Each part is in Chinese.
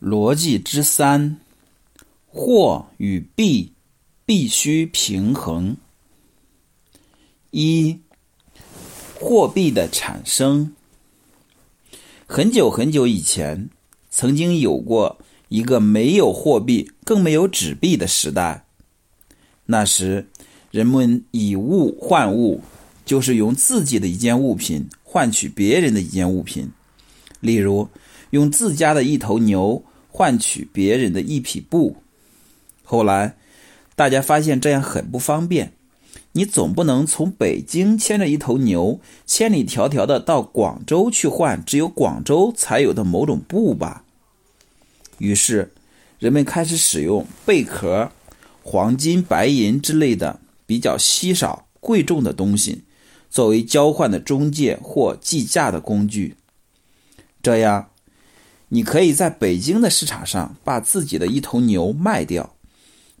逻辑之三：货与币必须平衡。一、货币的产生。很久很久以前，曾经有过一个没有货币、更没有纸币的时代。那时，人们以物换物，就是用自己的一件物品换取别人的一件物品。例如，用自家的一头牛。换取别人的一匹布。后来，大家发现这样很不方便。你总不能从北京牵着一头牛，千里迢迢的到广州去换只有广州才有的某种布吧？于是，人们开始使用贝壳、黄金、白银之类的比较稀少、贵重的东西，作为交换的中介或计价的工具。这样。你可以在北京的市场上把自己的一头牛卖掉，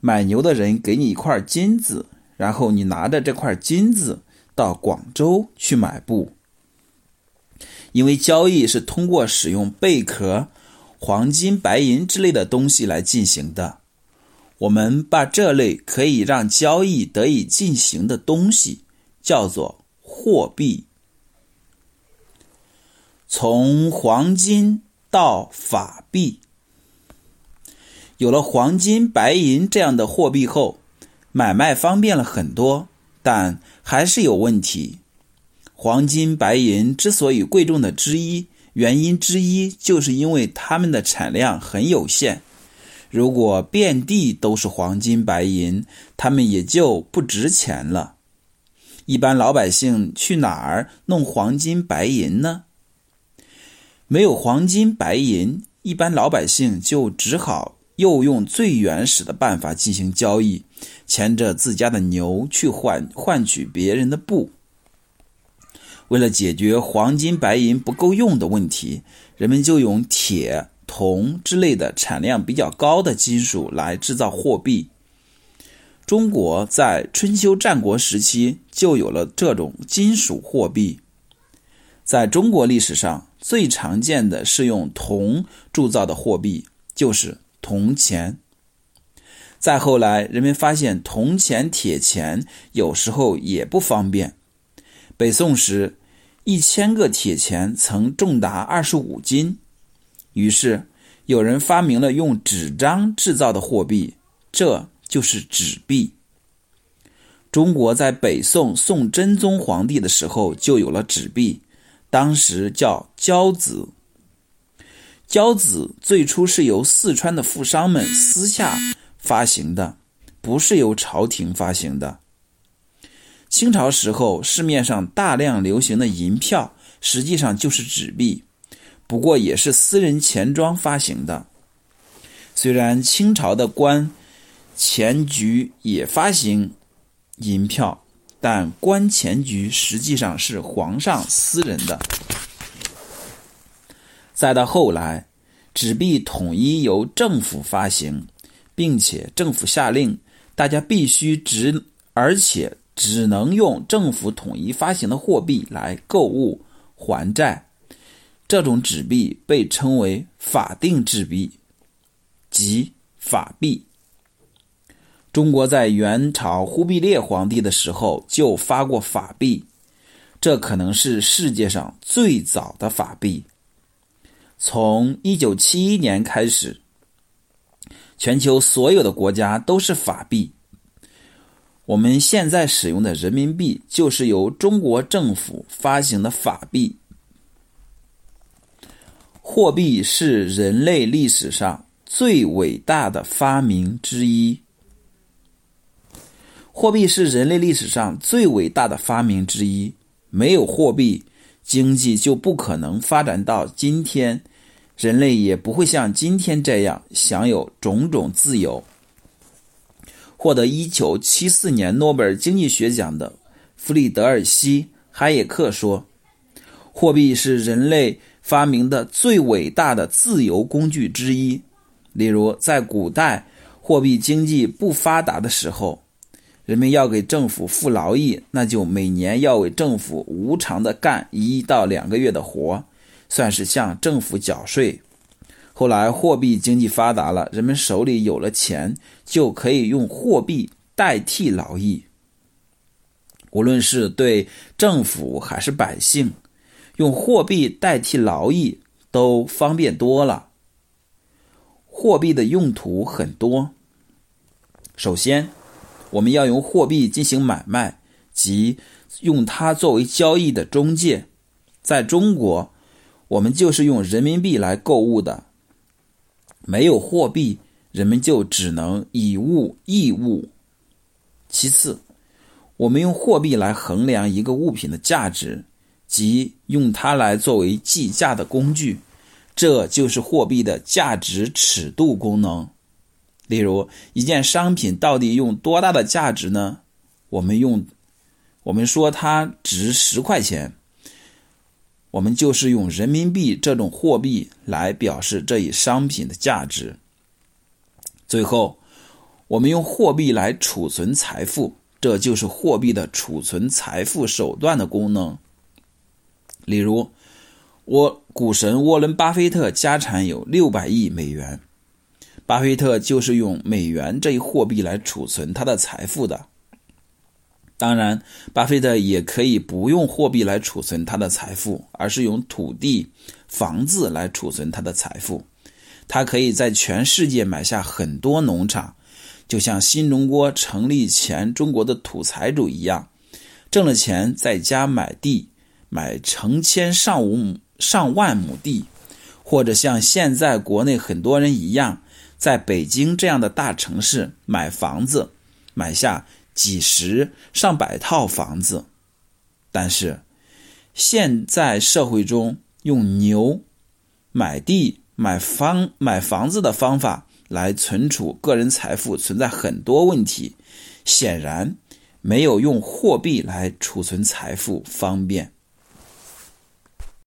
买牛的人给你一块金子，然后你拿着这块金子到广州去买布。因为交易是通过使用贝壳、黄金、白银之类的东西来进行的，我们把这类可以让交易得以进行的东西叫做货币。从黄金。到法币，有了黄金、白银这样的货币后，买卖方便了很多，但还是有问题。黄金、白银之所以贵重的之一原因之一，就是因为它们的产量很有限。如果遍地都是黄金、白银，它们也就不值钱了。一般老百姓去哪儿弄黄金、白银呢？没有黄金白银，一般老百姓就只好又用最原始的办法进行交易，牵着自家的牛去换换取别人的布。为了解决黄金白银不够用的问题，人们就用铁、铜之类的产量比较高的金属来制造货币。中国在春秋战国时期就有了这种金属货币。在中国历史上，最常见的是用铜铸造的货币，就是铜钱。再后来，人们发现铜钱、铁钱有时候也不方便。北宋时，一千个铁钱曾重达二十五斤，于是有人发明了用纸张制造的货币，这就是纸币。中国在北宋宋真宗皇帝的时候就有了纸币。当时叫交子，交子最初是由四川的富商们私下发行的，不是由朝廷发行的。清朝时候，市面上大量流行的银票，实际上就是纸币，不过也是私人钱庄发行的。虽然清朝的官钱局也发行银票。但官钱局实际上是皇上私人的。再到后来，纸币统一由政府发行，并且政府下令，大家必须只而且只能用政府统一发行的货币来购物还债。这种纸币被称为法定纸币，即法币。中国在元朝忽必烈皇帝的时候就发过法币，这可能是世界上最早的法币。从一九七一年开始，全球所有的国家都是法币。我们现在使用的人民币就是由中国政府发行的法币。货币是人类历史上最伟大的发明之一。货币是人类历史上最伟大的发明之一。没有货币，经济就不可能发展到今天，人类也不会像今天这样享有种种自由。获得1974年诺贝尔经济学奖的弗里德尔希·哈耶克说：“货币是人类发明的最伟大的自由工具之一。例如，在古代货币经济不发达的时候。”人们要给政府付劳役，那就每年要为政府无偿的干一到两个月的活，算是向政府缴税。后来货币经济发达了，人们手里有了钱，就可以用货币代替劳役。无论是对政府还是百姓，用货币代替劳役都方便多了。货币的用途很多。首先，我们要用货币进行买卖，即用它作为交易的中介。在中国，我们就是用人民币来购物的。没有货币，人们就只能以物易物。其次，我们用货币来衡量一个物品的价值，即用它来作为计价的工具，这就是货币的价值尺度功能。例如，一件商品到底用多大的价值呢？我们用，我们说它值十块钱，我们就是用人民币这种货币来表示这一商品的价值。最后，我们用货币来储存财富。这就是货币的储存财富手段的功能。例如，我股神沃伦·巴菲特家产有六百亿美元，巴菲特就是用美元这一货币来储存他的财富的。当然，巴菲特也可以不用货币来储存他的财富，而是用土地、房子来储存他的财富。他可以在全世界买下很多农场。就像新中国成立前中国的土财主一样，挣了钱在家买地，买成千上五上万亩地，或者像现在国内很多人一样，在北京这样的大城市买房子，买下几十上百套房子。但是，现在社会中用牛买地、买房、买房子的方法。来存储个人财富存在很多问题，显然没有用货币来储存财富方便。